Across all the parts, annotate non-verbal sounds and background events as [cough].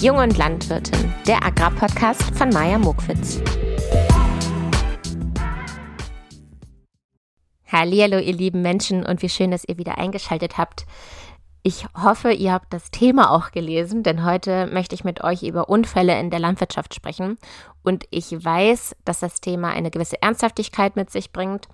Jung und Landwirtin, der Agrarpodcast von Maja Mokwitz. Hallo, ihr lieben Menschen und wie schön, dass ihr wieder eingeschaltet habt. Ich hoffe, ihr habt das Thema auch gelesen, denn heute möchte ich mit euch über Unfälle in der Landwirtschaft sprechen. Und ich weiß, dass das Thema eine gewisse Ernsthaftigkeit mit sich bringt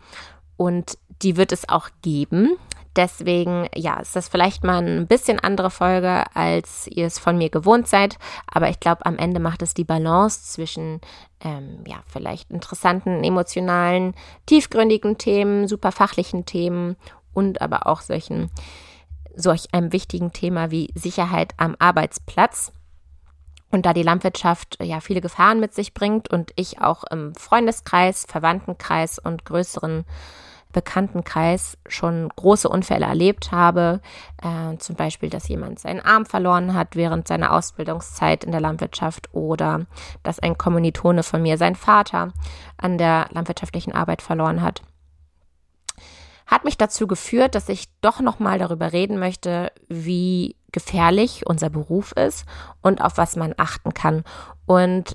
und die wird es auch geben. Deswegen, ja, ist das vielleicht mal ein bisschen andere Folge, als ihr es von mir gewohnt seid. Aber ich glaube, am Ende macht es die Balance zwischen, ähm, ja, vielleicht interessanten, emotionalen, tiefgründigen Themen, super fachlichen Themen und aber auch solchen, solch einem wichtigen Thema wie Sicherheit am Arbeitsplatz. Und da die Landwirtschaft ja viele Gefahren mit sich bringt und ich auch im Freundeskreis, Verwandtenkreis und größeren Bekanntenkreis schon große Unfälle erlebt habe. Äh, zum Beispiel, dass jemand seinen Arm verloren hat während seiner Ausbildungszeit in der Landwirtschaft oder dass ein Kommilitone von mir seinen Vater an der landwirtschaftlichen Arbeit verloren hat. Hat mich dazu geführt, dass ich doch nochmal darüber reden möchte, wie gefährlich unser Beruf ist und auf was man achten kann. Und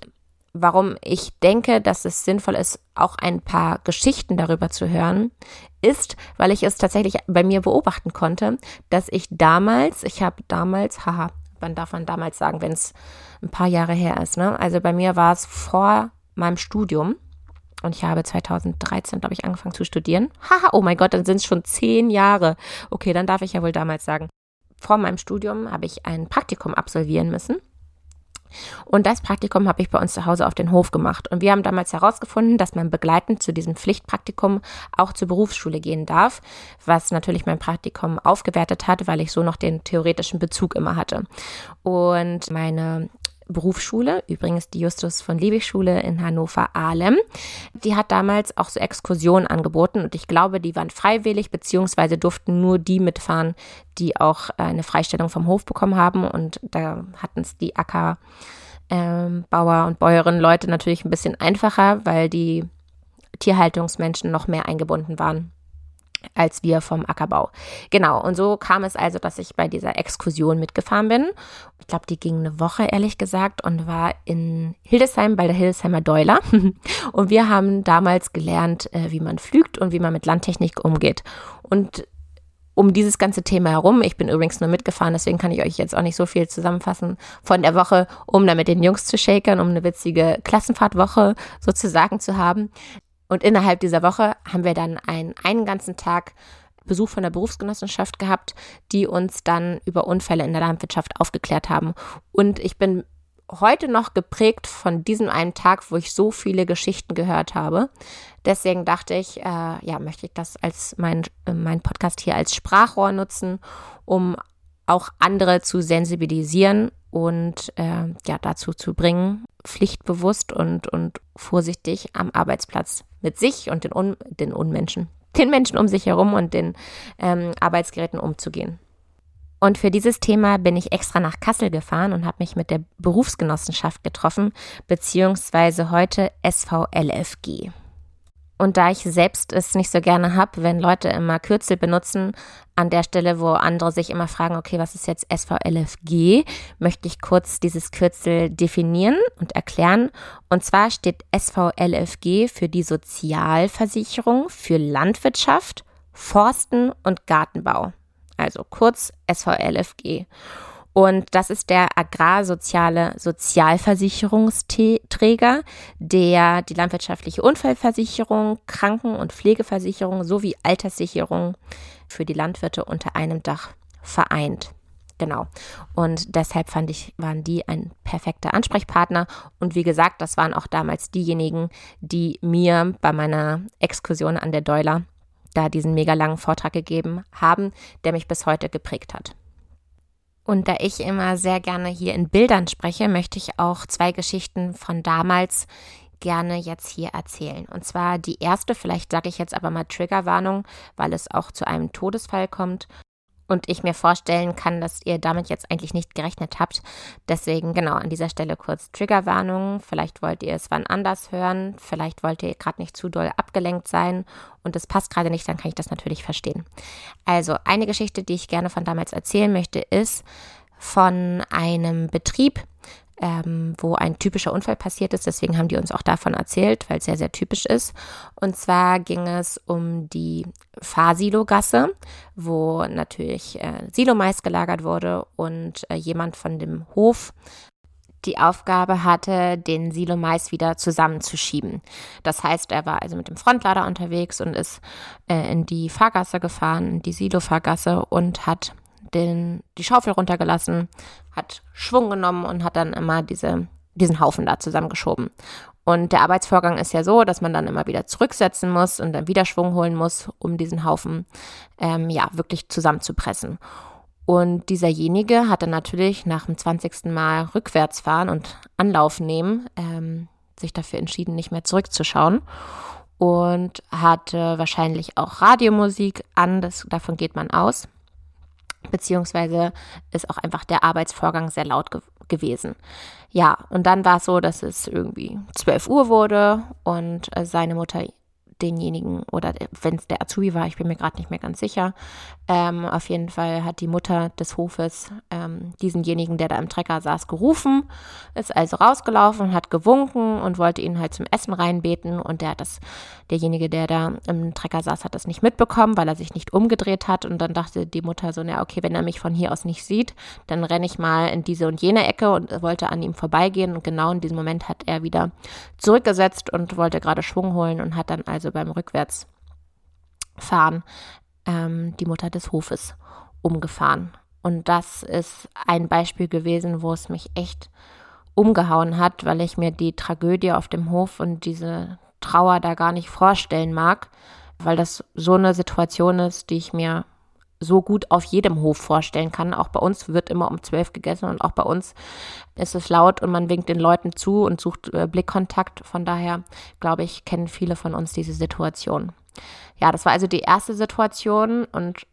warum ich denke, dass es sinnvoll ist, auch ein paar Geschichten darüber zu hören, ist, weil ich es tatsächlich bei mir beobachten konnte, dass ich damals, ich habe damals, haha, wann darf man damals sagen, wenn es ein paar Jahre her ist, ne? Also bei mir war es vor meinem Studium und ich habe 2013, glaube ich, angefangen zu studieren. Haha, oh mein Gott, dann sind es schon zehn Jahre. Okay, dann darf ich ja wohl damals sagen. Vor meinem Studium habe ich ein Praktikum absolvieren müssen und das Praktikum habe ich bei uns zu Hause auf den Hof gemacht. Und wir haben damals herausgefunden, dass man begleitend zu diesem Pflichtpraktikum auch zur Berufsschule gehen darf, was natürlich mein Praktikum aufgewertet hat, weil ich so noch den theoretischen Bezug immer hatte. Und meine Berufsschule, übrigens die Justus von Liebig Schule in Hannover-Ahlem. Die hat damals auch so Exkursionen angeboten und ich glaube, die waren freiwillig, beziehungsweise durften nur die mitfahren, die auch äh, eine Freistellung vom Hof bekommen haben und da hatten es die Ackerbauer ähm, und Bäuerinnen Leute natürlich ein bisschen einfacher, weil die Tierhaltungsmenschen noch mehr eingebunden waren als wir vom Ackerbau. Genau, und so kam es also, dass ich bei dieser Exkursion mitgefahren bin. Ich glaube, die ging eine Woche, ehrlich gesagt, und war in Hildesheim bei der Hildesheimer Deuler. [laughs] und wir haben damals gelernt, äh, wie man pflügt und wie man mit Landtechnik umgeht. Und um dieses ganze Thema herum, ich bin übrigens nur mitgefahren, deswegen kann ich euch jetzt auch nicht so viel zusammenfassen von der Woche, um da mit den Jungs zu shakern, um eine witzige Klassenfahrtwoche sozusagen zu haben. Und innerhalb dieser Woche haben wir dann einen, einen ganzen Tag Besuch von der Berufsgenossenschaft gehabt, die uns dann über Unfälle in der Landwirtschaft aufgeklärt haben. Und ich bin heute noch geprägt von diesem einen Tag, wo ich so viele Geschichten gehört habe. Deswegen dachte ich, äh, ja, möchte ich das als mein, äh, mein Podcast hier als Sprachrohr nutzen, um auch andere zu sensibilisieren und äh, ja, dazu zu bringen, pflichtbewusst und, und vorsichtig am Arbeitsplatz mit sich und den, Un den Unmenschen, den Menschen um sich herum und den ähm, Arbeitsgeräten umzugehen. Und für dieses Thema bin ich extra nach Kassel gefahren und habe mich mit der Berufsgenossenschaft getroffen, beziehungsweise heute SVLFG. Und da ich selbst es nicht so gerne habe, wenn Leute immer Kürzel benutzen, an der Stelle, wo andere sich immer fragen, okay, was ist jetzt SVLFG, möchte ich kurz dieses Kürzel definieren und erklären. Und zwar steht SVLFG für die Sozialversicherung für Landwirtschaft, Forsten und Gartenbau. Also kurz SVLFG. Und das ist der agrarsoziale Sozialversicherungsträger, der die landwirtschaftliche Unfallversicherung, Kranken- und Pflegeversicherung sowie Alterssicherung für die Landwirte unter einem Dach vereint. Genau. Und deshalb fand ich, waren die ein perfekter Ansprechpartner. Und wie gesagt, das waren auch damals diejenigen, die mir bei meiner Exkursion an der Deuler da diesen mega langen Vortrag gegeben haben, der mich bis heute geprägt hat. Und da ich immer sehr gerne hier in Bildern spreche, möchte ich auch zwei Geschichten von damals gerne jetzt hier erzählen. Und zwar die erste, vielleicht sage ich jetzt aber mal Triggerwarnung, weil es auch zu einem Todesfall kommt und ich mir vorstellen kann, dass ihr damit jetzt eigentlich nicht gerechnet habt. Deswegen genau an dieser Stelle kurz Triggerwarnung. Vielleicht wollt ihr es wann anders hören, vielleicht wollt ihr gerade nicht zu doll abgelenkt sein und es passt gerade nicht, dann kann ich das natürlich verstehen. Also eine Geschichte, die ich gerne von damals erzählen möchte, ist von einem Betrieb, ähm, wo ein typischer Unfall passiert ist. Deswegen haben die uns auch davon erzählt, weil es sehr, sehr typisch ist. Und zwar ging es um die Fahrsilogasse, wo natürlich äh, Silomais gelagert wurde und äh, jemand von dem Hof die Aufgabe hatte, den Silo Mais wieder zusammenzuschieben. Das heißt, er war also mit dem Frontlader unterwegs und ist äh, in die Fahrgasse gefahren, in die Silo-Fahrgasse und hat den, die Schaufel runtergelassen, hat Schwung genommen und hat dann immer diese, diesen Haufen da zusammengeschoben. Und der Arbeitsvorgang ist ja so, dass man dann immer wieder zurücksetzen muss und dann wieder Schwung holen muss, um diesen Haufen ähm, ja wirklich zusammenzupressen. Und dieserjenige hat dann natürlich nach dem 20. Mal rückwärts fahren und Anlauf nehmen, ähm, sich dafür entschieden, nicht mehr zurückzuschauen und hatte wahrscheinlich auch Radiomusik an, das, davon geht man aus beziehungsweise ist auch einfach der Arbeitsvorgang sehr laut ge gewesen. Ja, und dann war es so, dass es irgendwie 12 Uhr wurde und äh, seine Mutter denjenigen oder wenn es der Azubi war, ich bin mir gerade nicht mehr ganz sicher. Ähm, auf jeden Fall hat die Mutter des Hofes ähm, diesenjenigen, der da im Trecker saß, gerufen, ist also rausgelaufen hat gewunken und wollte ihn halt zum Essen reinbeten und der das, derjenige, der da im Trecker saß, hat das nicht mitbekommen, weil er sich nicht umgedreht hat und dann dachte die Mutter so, na okay, wenn er mich von hier aus nicht sieht, dann renne ich mal in diese und jene Ecke und wollte an ihm vorbeigehen und genau in diesem Moment hat er wieder zurückgesetzt und wollte gerade Schwung holen und hat dann also also beim Rückwärtsfahren, ähm, die Mutter des Hofes umgefahren. Und das ist ein Beispiel gewesen, wo es mich echt umgehauen hat, weil ich mir die Tragödie auf dem Hof und diese Trauer da gar nicht vorstellen mag, weil das so eine Situation ist, die ich mir so gut auf jedem Hof vorstellen kann. Auch bei uns wird immer um zwölf gegessen und auch bei uns ist es laut und man winkt den Leuten zu und sucht äh, Blickkontakt. Von daher, glaube ich, kennen viele von uns diese Situation. Ja, das war also die erste Situation und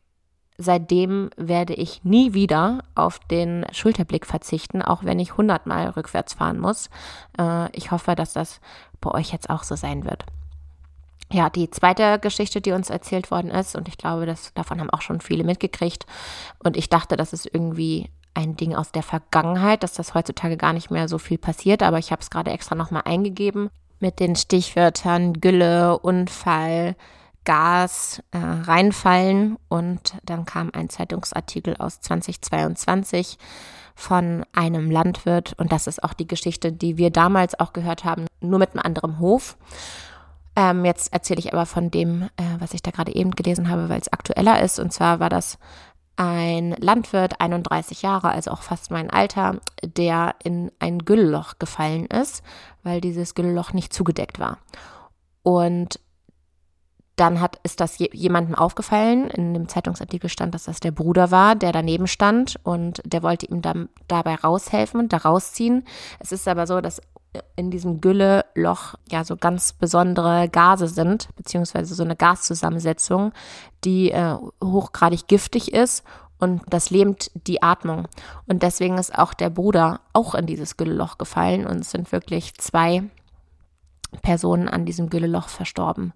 seitdem werde ich nie wieder auf den Schulterblick verzichten, auch wenn ich hundertmal rückwärts fahren muss. Äh, ich hoffe, dass das bei euch jetzt auch so sein wird ja, die zweite Geschichte, die uns erzählt worden ist, und ich glaube, das, davon haben auch schon viele mitgekriegt. Und ich dachte, das ist irgendwie ein Ding aus der Vergangenheit, dass das heutzutage gar nicht mehr so viel passiert, aber ich habe es gerade extra nochmal eingegeben mit den Stichwörtern Gülle, Unfall, Gas äh, reinfallen und dann kam ein Zeitungsartikel aus 2022 von einem Landwirt und das ist auch die Geschichte, die wir damals auch gehört haben, nur mit einem anderen Hof. Ähm, jetzt erzähle ich aber von dem, äh, was ich da gerade eben gelesen habe, weil es aktueller ist. Und zwar war das ein Landwirt, 31 Jahre, also auch fast mein Alter, der in ein Güllloch gefallen ist, weil dieses Güllloch nicht zugedeckt war. Und dann hat, ist das jemandem aufgefallen. In dem Zeitungsartikel stand, dass das der Bruder war, der daneben stand und der wollte ihm dann dabei raushelfen, da rausziehen. Es ist aber so, dass in diesem Gülleloch ja so ganz besondere Gase sind, beziehungsweise so eine Gaszusammensetzung, die äh, hochgradig giftig ist und das lähmt die Atmung. Und deswegen ist auch der Bruder auch in dieses Gülleloch gefallen und es sind wirklich zwei Personen an diesem Gülleloch verstorben.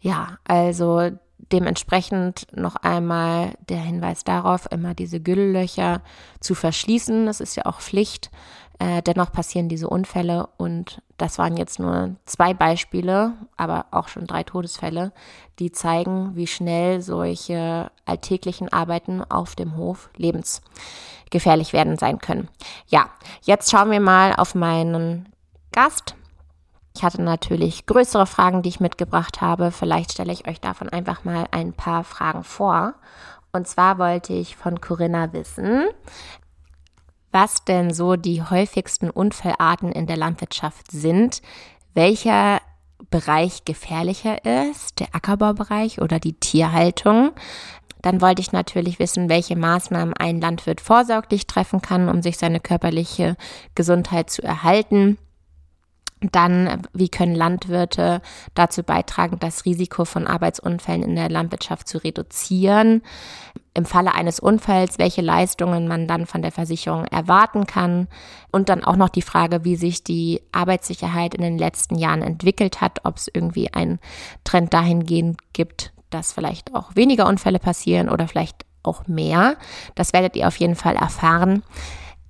Ja, also dementsprechend noch einmal der Hinweis darauf, immer diese Güllelöcher zu verschließen. Das ist ja auch Pflicht. Äh, dennoch passieren diese Unfälle und das waren jetzt nur zwei Beispiele, aber auch schon drei Todesfälle, die zeigen, wie schnell solche alltäglichen Arbeiten auf dem Hof lebensgefährlich werden sein können. Ja, jetzt schauen wir mal auf meinen Gast. Ich hatte natürlich größere Fragen, die ich mitgebracht habe. Vielleicht stelle ich euch davon einfach mal ein paar Fragen vor. Und zwar wollte ich von Corinna wissen, was denn so die häufigsten Unfallarten in der Landwirtschaft sind, welcher Bereich gefährlicher ist, der Ackerbaubereich oder die Tierhaltung. Dann wollte ich natürlich wissen, welche Maßnahmen ein Landwirt vorsorglich treffen kann, um sich seine körperliche Gesundheit zu erhalten. Dann, wie können Landwirte dazu beitragen, das Risiko von Arbeitsunfällen in der Landwirtschaft zu reduzieren? Im Falle eines Unfalls, welche Leistungen man dann von der Versicherung erwarten kann? Und dann auch noch die Frage, wie sich die Arbeitssicherheit in den letzten Jahren entwickelt hat, ob es irgendwie einen Trend dahingehend gibt, dass vielleicht auch weniger Unfälle passieren oder vielleicht auch mehr. Das werdet ihr auf jeden Fall erfahren.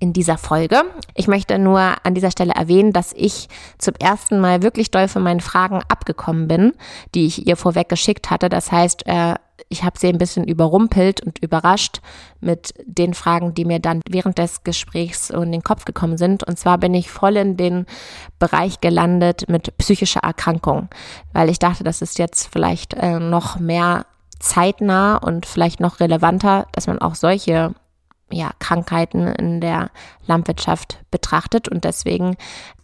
In dieser Folge. Ich möchte nur an dieser Stelle erwähnen, dass ich zum ersten Mal wirklich doll von meinen Fragen abgekommen bin, die ich ihr vorweg geschickt hatte. Das heißt, äh, ich habe sie ein bisschen überrumpelt und überrascht mit den Fragen, die mir dann während des Gesprächs in den Kopf gekommen sind. Und zwar bin ich voll in den Bereich gelandet mit psychischer Erkrankung, weil ich dachte, das ist jetzt vielleicht äh, noch mehr zeitnah und vielleicht noch relevanter, dass man auch solche ja, Krankheiten in der Landwirtschaft betrachtet. Und deswegen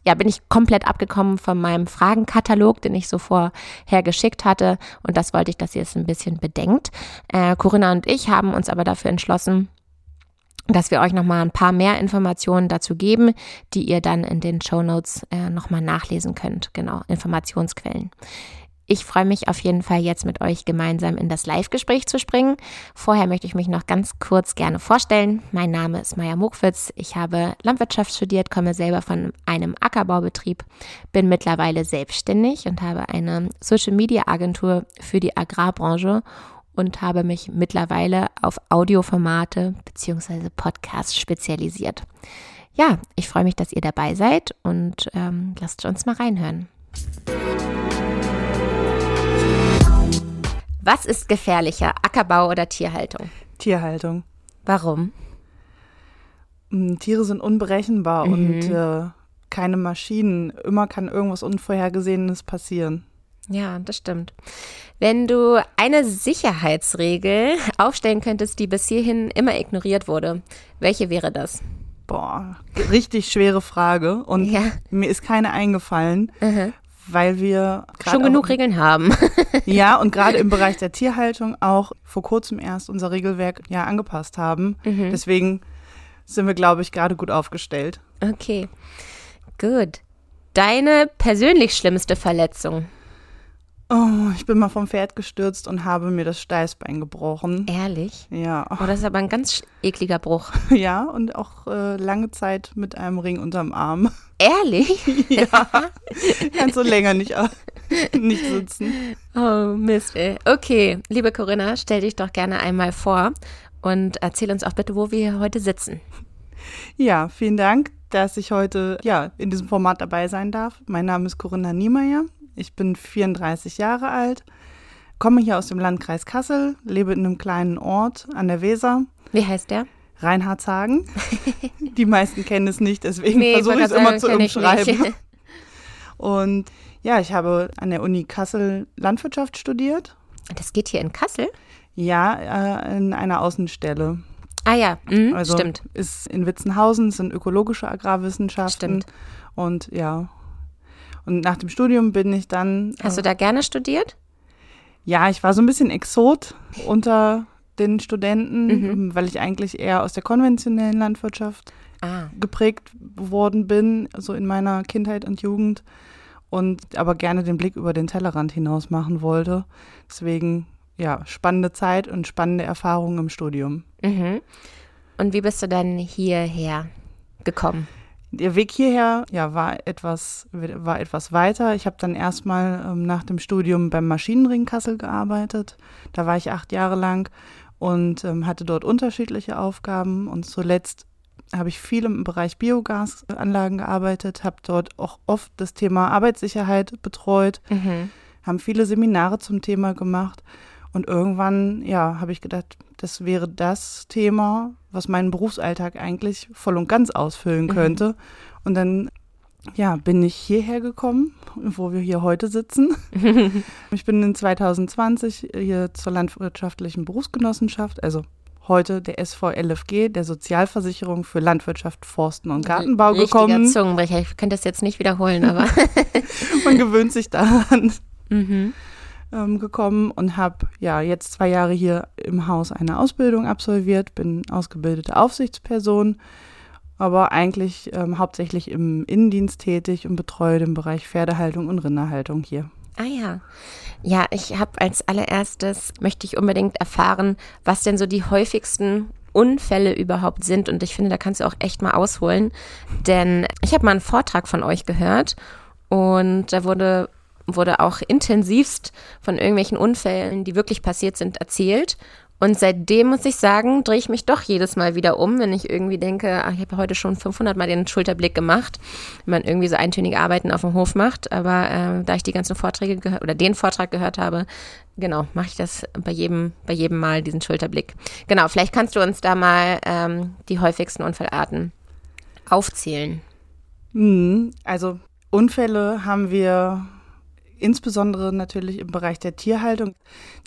ja, bin ich komplett abgekommen von meinem Fragenkatalog, den ich so vorher geschickt hatte. Und das wollte ich, dass ihr es ein bisschen bedenkt. Äh, Corinna und ich haben uns aber dafür entschlossen, dass wir euch nochmal ein paar mehr Informationen dazu geben, die ihr dann in den Show Notes äh, nochmal nachlesen könnt. Genau, Informationsquellen. Ich freue mich auf jeden Fall jetzt mit euch gemeinsam in das Live-Gespräch zu springen. Vorher möchte ich mich noch ganz kurz gerne vorstellen. Mein Name ist Maja Muckwitz. Ich habe Landwirtschaft studiert, komme selber von einem Ackerbaubetrieb, bin mittlerweile selbstständig und habe eine Social-Media-Agentur für die Agrarbranche und habe mich mittlerweile auf Audioformate bzw. Podcasts spezialisiert. Ja, ich freue mich, dass ihr dabei seid und ähm, lasst uns mal reinhören. Was ist gefährlicher, Ackerbau oder Tierhaltung? Tierhaltung. Warum? Mm, Tiere sind unberechenbar mhm. und äh, keine Maschinen. Immer kann irgendwas Unvorhergesehenes passieren. Ja, das stimmt. Wenn du eine Sicherheitsregel aufstellen könntest, die bis hierhin immer ignoriert wurde, welche wäre das? Boah, richtig schwere Frage und ja. mir ist keine eingefallen, uh weil wir schon genug Regeln haben. [laughs] ja, und gerade im Bereich der Tierhaltung auch vor kurzem erst unser Regelwerk ja angepasst haben. Mhm. Deswegen sind wir, glaube ich, gerade gut aufgestellt. Okay, gut. Deine persönlich schlimmste Verletzung? Oh, ich bin mal vom Pferd gestürzt und habe mir das Steißbein gebrochen. Ehrlich? Ja. Oh, das ist aber ein ganz ekliger Bruch. [laughs] Ja, und auch äh, lange Zeit mit einem Ring unterm Arm. [laughs] Ehrlich? [laughs] ja. Kannst du länger nicht, nicht sitzen. Oh, Mist, ey. Okay, liebe Corinna, stell dich doch gerne einmal vor und erzähl uns auch bitte, wo wir heute sitzen. Ja, vielen Dank, dass ich heute ja, in diesem Format dabei sein darf. Mein Name ist Corinna Niemeyer. Ich bin 34 Jahre alt, komme hier aus dem Landkreis Kassel, lebe in einem kleinen Ort an der Weser. Wie heißt der? Reinhardshagen. [laughs] Die meisten kennen es nicht, deswegen nee, versuche ich es immer zu umschreiben. [laughs] Und ja, ich habe an der Uni Kassel Landwirtschaft studiert. Das geht hier in Kassel? Ja, äh, in einer Außenstelle. Ah ja, mhm, also stimmt. Ist in Witzenhausen sind ökologische Agrarwissenschaften. Stimmt. Und ja, und nach dem Studium bin ich dann. Hast du da gerne studiert? Ja, ich war so ein bisschen Exot [laughs] unter den Studenten, mhm. weil ich eigentlich eher aus der konventionellen Landwirtschaft ah. geprägt worden bin, so in meiner Kindheit und Jugend. Und aber gerne den Blick über den Tellerrand hinaus machen wollte. Deswegen, ja, spannende Zeit und spannende Erfahrungen im Studium. Mhm. Und wie bist du dann hierher gekommen? Der Weg hierher ja, war, etwas, war etwas weiter. Ich habe dann erstmal ähm, nach dem Studium beim Maschinenring Kassel gearbeitet. Da war ich acht Jahre lang und ähm, hatte dort unterschiedliche Aufgaben. Und zuletzt habe ich viel im Bereich Biogasanlagen gearbeitet, habe dort auch oft das Thema Arbeitssicherheit betreut, mhm. haben viele Seminare zum Thema gemacht. Und irgendwann, ja, habe ich gedacht, das wäre das Thema, was meinen Berufsalltag eigentlich voll und ganz ausfüllen mhm. könnte. Mhm. Und dann ja, bin ich hierher gekommen, wo wir hier heute sitzen. [laughs] ich bin in 2020 hier zur landwirtschaftlichen Berufsgenossenschaft, also heute der SVLFG, der Sozialversicherung für Landwirtschaft, Forsten und Gartenbau Richtiger gekommen. Zungenbrecher, ich könnte das jetzt nicht wiederholen, aber [laughs] man gewöhnt sich daran. Mhm ähm, gekommen und habe ja jetzt zwei Jahre hier im Haus eine Ausbildung absolviert, bin ausgebildete Aufsichtsperson, aber eigentlich ähm, hauptsächlich im Innendienst tätig und betreue den Bereich Pferdehaltung und Rinderhaltung hier. Ah ja. Ja, ich habe als allererstes, möchte ich unbedingt erfahren, was denn so die häufigsten Unfälle überhaupt sind. Und ich finde, da kannst du auch echt mal ausholen. Denn ich habe mal einen Vortrag von euch gehört und da wurde wurde auch intensivst von irgendwelchen Unfällen, die wirklich passiert sind, erzählt. Und seitdem muss ich sagen, drehe ich mich doch jedes Mal wieder um, wenn ich irgendwie denke, ach, ich habe heute schon 500 Mal den Schulterblick gemacht, wenn man irgendwie so eintönige Arbeiten auf dem Hof macht. Aber äh, da ich die ganzen Vorträge gehört oder den Vortrag gehört habe, genau, mache ich das bei jedem, bei jedem Mal diesen Schulterblick. Genau, vielleicht kannst du uns da mal ähm, die häufigsten Unfallarten aufzählen. Mhm. Also Unfälle haben wir insbesondere natürlich im Bereich der Tierhaltung.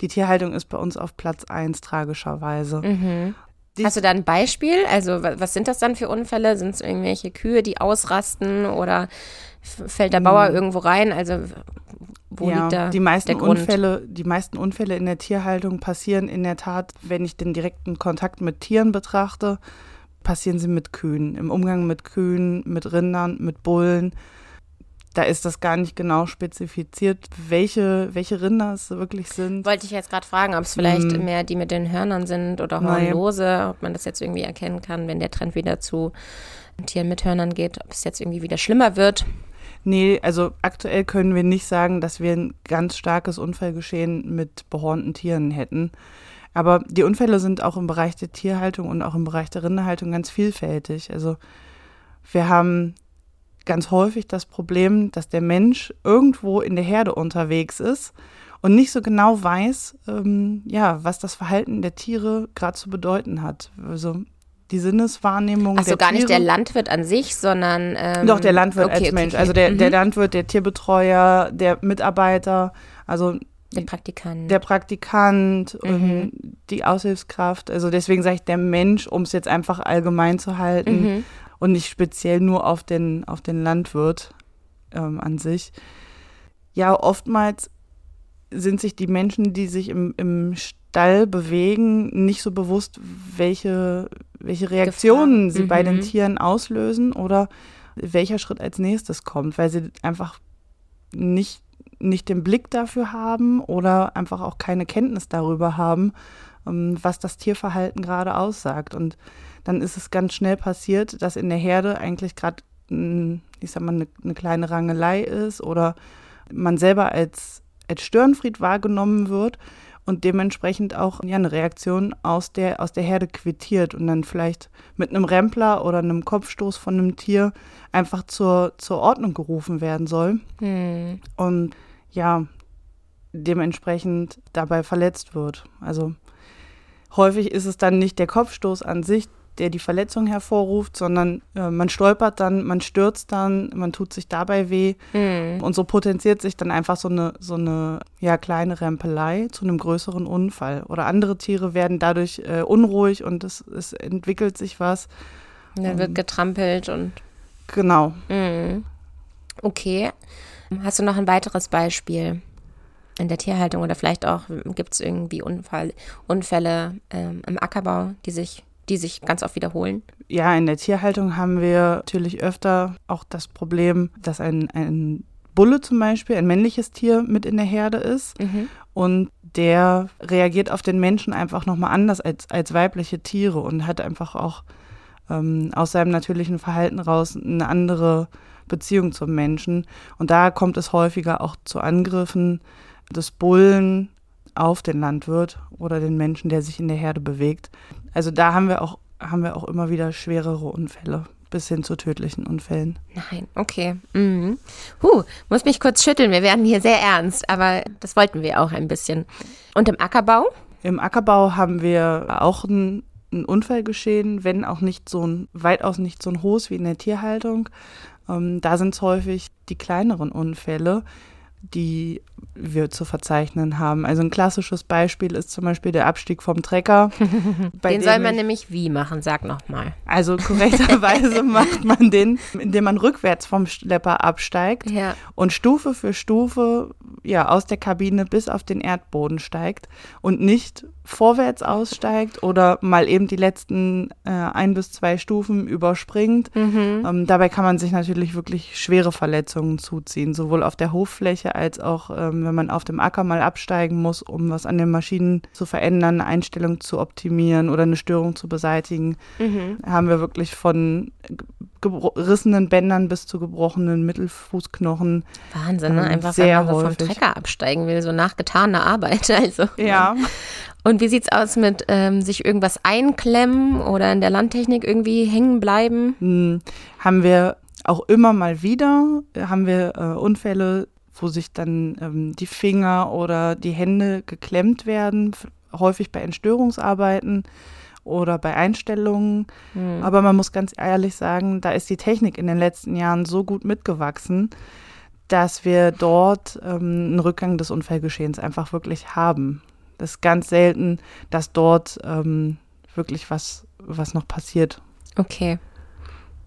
Die Tierhaltung ist bei uns auf Platz 1 tragischerweise. Mhm. Hast du da ein Beispiel? Also was sind das dann für Unfälle? Sind es irgendwelche Kühe, die ausrasten oder fällt der Bauer mhm. irgendwo rein? Also wo ja, liegt da die meisten? Unfälle, die meisten Unfälle in der Tierhaltung passieren in der Tat, wenn ich den direkten Kontakt mit Tieren betrachte, passieren sie mit Kühen. Im Umgang mit Kühen, mit Rindern, mit Bullen da ist das gar nicht genau spezifiziert, welche, welche Rinder es wirklich sind. Wollte ich jetzt gerade fragen, ob es vielleicht mm. mehr die mit den Hörnern sind oder Hornlose, ob man das jetzt irgendwie erkennen kann, wenn der Trend wieder zu Tieren mit Hörnern geht, ob es jetzt irgendwie wieder schlimmer wird. Nee, also aktuell können wir nicht sagen, dass wir ein ganz starkes Unfallgeschehen mit behornten Tieren hätten. Aber die Unfälle sind auch im Bereich der Tierhaltung und auch im Bereich der Rinderhaltung ganz vielfältig. Also wir haben ganz häufig das Problem, dass der Mensch irgendwo in der Herde unterwegs ist und nicht so genau weiß, ähm, ja, was das Verhalten der Tiere gerade zu bedeuten hat. Also die Sinneswahrnehmung. Also gar Tiere. nicht der Landwirt an sich, sondern ähm, doch der Landwirt okay, als okay, Mensch. Okay. Also der, mhm. der Landwirt, der Tierbetreuer, der Mitarbeiter, also der Praktikant. Der Praktikant mhm. die Aushilfskraft. Also deswegen sage ich der Mensch, um es jetzt einfach allgemein zu halten. Mhm und nicht speziell nur auf den, auf den Landwirt ähm, an sich. Ja, oftmals sind sich die Menschen, die sich im, im Stall bewegen, nicht so bewusst, welche, welche Reaktionen Gefahr. sie mhm. bei den mhm. Tieren auslösen oder welcher Schritt als nächstes kommt, weil sie einfach nicht, nicht den Blick dafür haben oder einfach auch keine Kenntnis darüber haben, ähm, was das Tierverhalten gerade aussagt. Und dann ist es ganz schnell passiert, dass in der Herde eigentlich gerade, ich sag mal, eine, eine, kleine Rangelei ist oder man selber als, als Störenfried wahrgenommen wird und dementsprechend auch ja, eine Reaktion aus der, aus der Herde quittiert und dann vielleicht mit einem Rempler oder einem Kopfstoß von einem Tier einfach zur, zur Ordnung gerufen werden soll. Hm. Und ja, dementsprechend dabei verletzt wird. Also häufig ist es dann nicht der Kopfstoß an sich, der die Verletzung hervorruft, sondern äh, man stolpert dann, man stürzt dann, man tut sich dabei weh mhm. und so potenziert sich dann einfach so eine so eine ja kleine Rempelei zu einem größeren Unfall oder andere Tiere werden dadurch äh, unruhig und es, es entwickelt sich was. dann wird getrampelt und genau. Mhm. Okay, hast du noch ein weiteres Beispiel? in der Tierhaltung oder vielleicht auch gibt es irgendwie Unfall, Unfälle ähm, im Ackerbau, die sich die sich ganz oft wiederholen? Ja, in der Tierhaltung haben wir natürlich öfter auch das Problem, dass ein, ein Bulle zum Beispiel, ein männliches Tier mit in der Herde ist mhm. und der reagiert auf den Menschen einfach nochmal anders als, als weibliche Tiere und hat einfach auch ähm, aus seinem natürlichen Verhalten raus eine andere Beziehung zum Menschen. Und da kommt es häufiger auch zu Angriffen des Bullen auf den Landwirt oder den Menschen, der sich in der Herde bewegt. Also da haben wir auch, haben wir auch immer wieder schwerere Unfälle bis hin zu tödlichen Unfällen. Nein, okay. Mhm. Huh, muss mich kurz schütteln. Wir werden hier sehr ernst, aber das wollten wir auch ein bisschen. Und im Ackerbau? Im Ackerbau haben wir auch ein, ein Unfall geschehen, wenn auch nicht so ein, weitaus nicht so ein hohes wie in der Tierhaltung. Ähm, da sind es häufig die kleineren Unfälle, die wir zu verzeichnen haben. Also ein klassisches Beispiel ist zum Beispiel der Abstieg vom Trecker. [laughs] den soll man nämlich wie machen? Sag nochmal. Also korrekterweise [laughs] macht man den, indem man rückwärts vom Schlepper absteigt ja. und Stufe für Stufe ja, aus der Kabine bis auf den Erdboden steigt und nicht vorwärts aussteigt oder mal eben die letzten äh, ein bis zwei Stufen überspringt. Mhm. Ähm, dabei kann man sich natürlich wirklich schwere Verletzungen zuziehen, sowohl auf der Hoffläche als auch, ähm, wenn man auf dem Acker mal absteigen muss, um was an den Maschinen zu verändern, eine Einstellung zu optimieren oder eine Störung zu beseitigen, mhm. haben wir wirklich von gerissenen Bändern bis zu gebrochenen Mittelfußknochen. Wahnsinn, ne? Ähm, Einfach sehr wenn man so vom häufig. Trecker absteigen will, so nach getaner Arbeit. [laughs] Also. Ja, Und wie sieht's aus mit ähm, sich irgendwas einklemmen oder in der Landtechnik irgendwie hängen bleiben? Hm, haben wir auch immer mal wieder, äh, haben wir äh, Unfälle, wo sich dann ähm, die Finger oder die Hände geklemmt werden, häufig bei Entstörungsarbeiten oder bei Einstellungen. Hm. Aber man muss ganz ehrlich sagen, da ist die Technik in den letzten Jahren so gut mitgewachsen, dass wir dort ähm, einen Rückgang des Unfallgeschehens einfach wirklich haben. Das ist ganz selten, dass dort ähm, wirklich was, was noch passiert. Okay.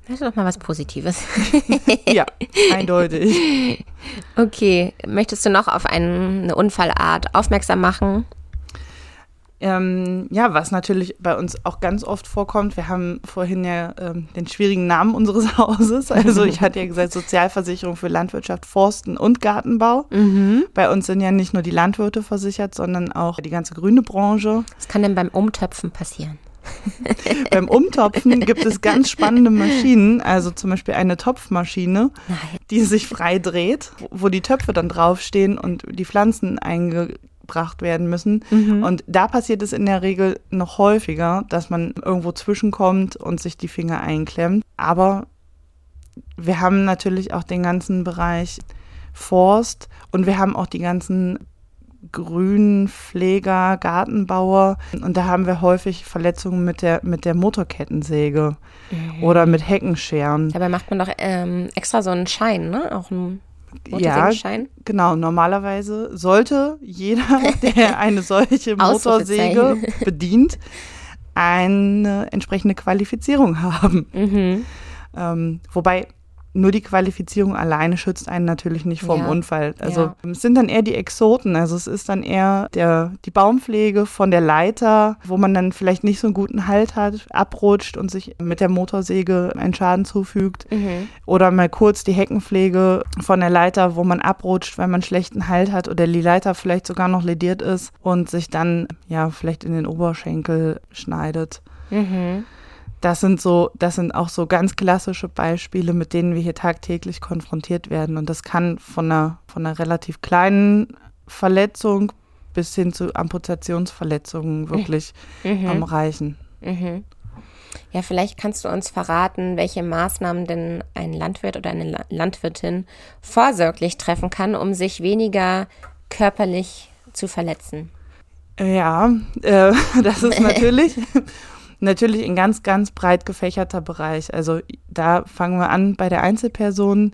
Das ist doch mal was Positives. [laughs] Ja, eindeutig. [laughs] Okay, möchtest du noch auf einen, eine Unfallart aufmerksam machen? Ähm, ja, was natürlich bei uns auch ganz oft vorkommt, wir haben vorhin ja ähm, den schwierigen Namen [laughs] unseres Hauses. Also ich hatte ja gesagt, Sozialversicherung für Landwirtschaft, Forsten und Gartenbau. Bei uns sind ja nicht nur die Landwirte versichert, sondern auch die ganze grüne Branche. Was kann denn beim Umtöpfen passieren? [laughs] Beim Umtopfen gibt es ganz spannende Maschinen, also zum Beispiel eine Topfmaschine, Nein. die sich frei dreht, wo die Töpfe dann draufstehen und die Pflanzen eingebracht werden müssen. Und da passiert es in der Regel noch häufiger, dass man irgendwo zwischenkommt und sich die Finger einklemmt. Aber wir haben natürlich auch den ganzen Bereich Forst und wir haben auch die ganzen Grünpfleger, Gartenbauer und da haben wir häufig Verletzungen mit der, mit der Motorkettensäge oder mit Heckenscheren. Dabei macht man doch ähm, extra so einen Schein, ne? Auch einen Ja, Motorsägenschein. genau. Normalerweise sollte jeder, [laughs] der eine solche Motorsäge bedient, eine entsprechende Qualifizierung haben. Mhm. Ähm, wobei nur die Qualifizierung alleine schützt einen natürlich nicht vor dem Ja. Unfall. Also Ja. es sind dann eher die Exoten. Also es ist dann eher der, die Baumpflege von der Leiter, wo man dann vielleicht nicht so einen guten Halt hat, abrutscht und sich mit der Motorsäge einen Schaden zufügt. Mhm. Oder mal kurz die Heckenpflege von der Leiter, wo man abrutscht, weil man schlechten Halt hat oder die Leiter vielleicht sogar noch lediert ist und sich dann ja vielleicht in den Oberschenkel schneidet. Mhm. Das sind so, das sind auch so ganz klassische Beispiele, mit denen wir hier tagtäglich konfrontiert werden. Und das kann von einer, von einer relativ kleinen Verletzung bis hin zu Amputationsverletzungen wirklich Mhm. ähm, reichen. Mhm. Ja, vielleicht kannst du uns verraten, welche Maßnahmen denn ein Landwirt oder eine La- Landwirtin vorsorglich treffen kann, um sich weniger körperlich zu verletzen. Ja, äh, [laughs] das ist natürlich, [laughs] natürlich ein ganz, ganz breit gefächerter Bereich. Also da fangen wir an bei der Einzelperson,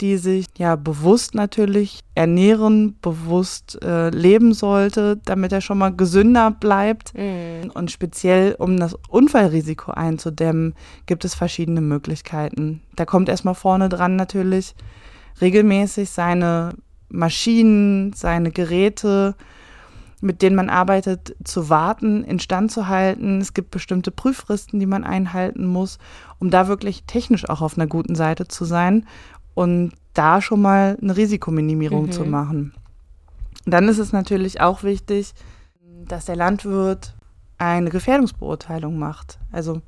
die sich ja bewusst natürlich ernähren, bewusst äh, leben sollte, damit er schon mal gesünder bleibt. Mhm. Und speziell, um das Unfallrisiko einzudämmen, gibt es verschiedene Möglichkeiten. Da kommt erstmal vorne dran natürlich regelmäßig seine Maschinen, seine Geräte, mit denen man arbeitet, zu warten, instand zu halten. Es gibt bestimmte Prüffristen, die man einhalten muss, um da wirklich technisch auch auf einer guten Seite zu sein und da schon mal eine Risikominimierung Mhm. zu machen. Dann ist es natürlich auch wichtig, dass der Landwirt eine Gefährdungsbeurteilung macht. Also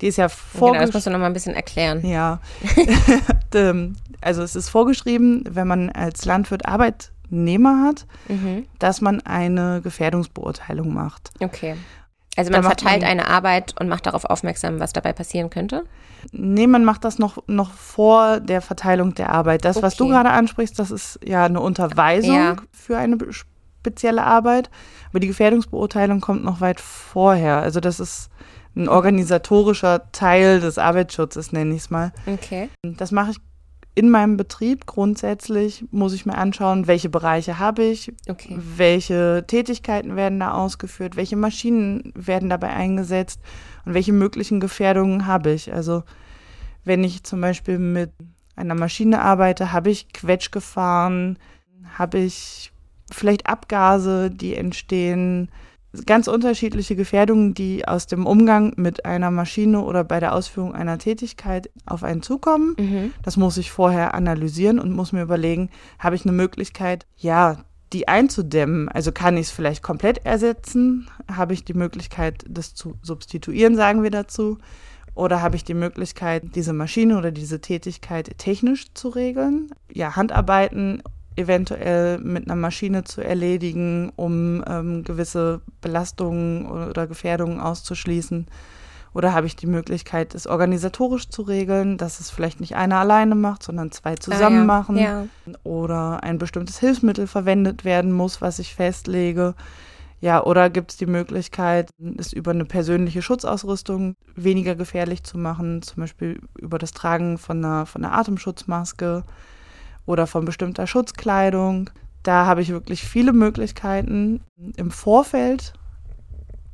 die ist ja Genau, das vorgeschrieben. musst du noch mal ein bisschen erklären. Ja. [laughs] [laughs] Ähm, also es ist vorgeschrieben, wenn man als Landwirt Arbeitnehmer hat, Mhm. dass man eine Gefährdungsbeurteilung macht. Okay. Also man verteilt man- eine Arbeit und macht darauf aufmerksam, was dabei passieren könnte. Nee, man macht das noch, noch vor der Verteilung der Arbeit. Das, was du Okay. gerade ansprichst, das ist ja eine Unterweisung Ja. für eine spezielle Arbeit. Aber die Gefährdungsbeurteilung kommt noch weit vorher. Also das ist ein organisatorischer Teil des Arbeitsschutzes, nenne ich es mal. Okay. Das mache ich in meinem Betrieb. Grundsätzlich muss ich mir anschauen, welche Bereiche habe ich, Okay. welche Tätigkeiten werden da ausgeführt, welche Maschinen werden dabei eingesetzt und welche möglichen Gefährdungen habe ich. Also wenn ich zum Beispiel mit einer Maschine arbeite, habe ich Quetschgefahren, habe ich vielleicht Abgase, die entstehen, ganz unterschiedliche Gefährdungen, die aus dem Umgang mit einer Maschine oder bei der Ausführung einer Tätigkeit auf einen zukommen. Mhm. Das muss ich vorher analysieren und muss mir überlegen, habe ich eine Möglichkeit, ja, die einzudämmen? Also kann ich es vielleicht komplett ersetzen? Habe ich die Möglichkeit, das zu substituieren, sagen wir dazu? Oder habe ich die Möglichkeit, diese Maschine oder diese Tätigkeit technisch zu regeln? Ja, Handarbeiten eventuell mit einer Maschine zu erledigen, um ähm, gewisse Belastungen oder Gefährdungen auszuschließen. Oder habe ich die Möglichkeit, es organisatorisch zu regeln, dass es vielleicht nicht einer alleine macht, sondern zwei zusammen ah, ja. machen. Ja. Oder ein bestimmtes Hilfsmittel verwendet werden muss, was ich festlege. Ja, oder gibt es die Möglichkeit, es über eine persönliche Schutzausrüstung weniger gefährlich zu machen, zum Beispiel über das Tragen von einer, von einer Atemschutzmaske oder von bestimmter Schutzkleidung. Da habe ich wirklich viele Möglichkeiten im Vorfeld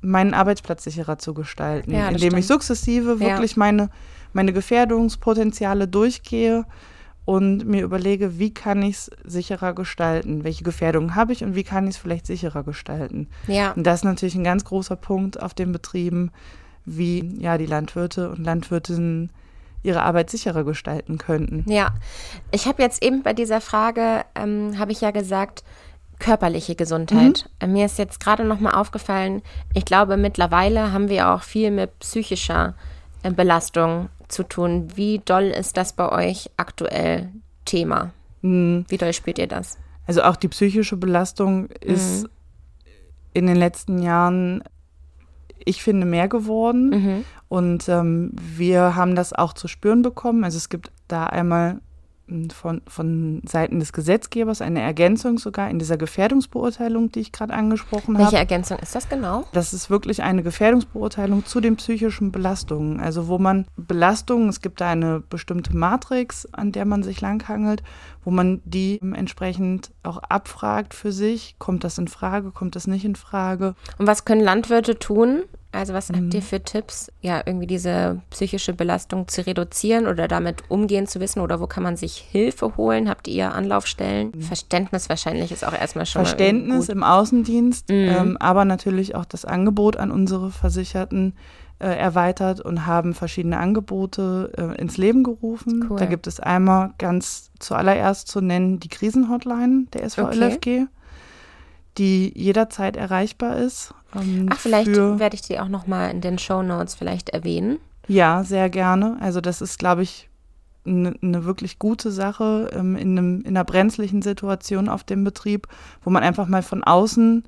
meinen Arbeitsplatz sicherer zu gestalten, ja, indem stimmt. ich sukzessive wirklich ja. meine, meine Gefährdungspotenziale durchgehe und mir überlege, wie kann ich es sicherer gestalten? Welche Gefährdungen habe ich und wie kann ich es vielleicht sicherer gestalten? Ja. Und das ist natürlich ein ganz großer Punkt auf den Betrieben, wie ja die Landwirte und Landwirtinnen ihre Arbeit sicherer gestalten könnten. Ja, ich habe jetzt eben bei dieser Frage, ähm, habe ich ja gesagt, körperliche Gesundheit. Mhm. Mir ist jetzt gerade noch mal aufgefallen, ich glaube, mittlerweile haben wir auch viel mit psychischer äh, Belastung zu tun. Wie doll ist das bei euch aktuell Thema? Mhm. Wie doll spürt ihr das? Also auch die psychische Belastung ist mhm. in den letzten Jahren, ich finde, mehr geworden. Mhm. Und ähm, wir haben das auch zu spüren bekommen. Also es gibt da einmal von, von Seiten des Gesetzgebers eine Ergänzung sogar in dieser Gefährdungsbeurteilung, die ich gerade angesprochen habe. Welche Ergänzung ist das genau? Das ist wirklich eine Gefährdungsbeurteilung zu den psychischen Belastungen. Also wo man Belastungen, es gibt da eine bestimmte Matrix, an der man sich langhangelt, wo man die entsprechend auch abfragt für sich. Kommt das in Frage, kommt das nicht in Frage? Und was können Landwirte tun, also was habt ihr mhm. für Tipps, ja, irgendwie diese psychische Belastung zu reduzieren oder damit umgehen zu wissen oder wo kann man sich Hilfe holen? Habt ihr Anlaufstellen? Mhm. Verständnis wahrscheinlich ist auch erstmal schon Verständnis im Außendienst, mhm. ähm, aber natürlich auch das Angebot an unsere Versicherten äh, erweitert und haben verschiedene Angebote äh, ins Leben gerufen. Cool. Da gibt es einmal ganz zuallererst zu nennen die Krisenhotline der SVLFG. Okay die jederzeit erreichbar ist. Ähm, Ach, vielleicht werde ich die auch noch mal in den Show Notes vielleicht erwähnen. Ja, sehr gerne. Also das ist, glaube ich, eine ne wirklich gute Sache ähm, in, einem, in einer brenzlichen Situation auf dem Betrieb, wo man einfach mal von außen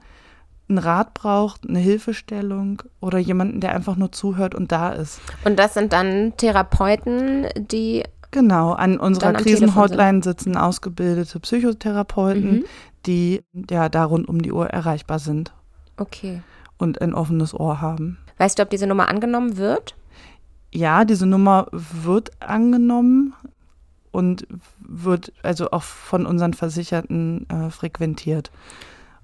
einen Rat braucht, eine Hilfestellung oder jemanden, der einfach nur zuhört und da ist. Und das sind dann Therapeuten, die Genau, an unserer Krisenhotline sitzen ausgebildete Psychotherapeuten, mhm die ja da rund um die Uhr erreichbar sind. Okay. Und ein offenes Ohr haben. Weißt du, ob diese Nummer angenommen wird? Ja, diese Nummer wird angenommen und wird also auch von unseren Versicherten äh, frequentiert.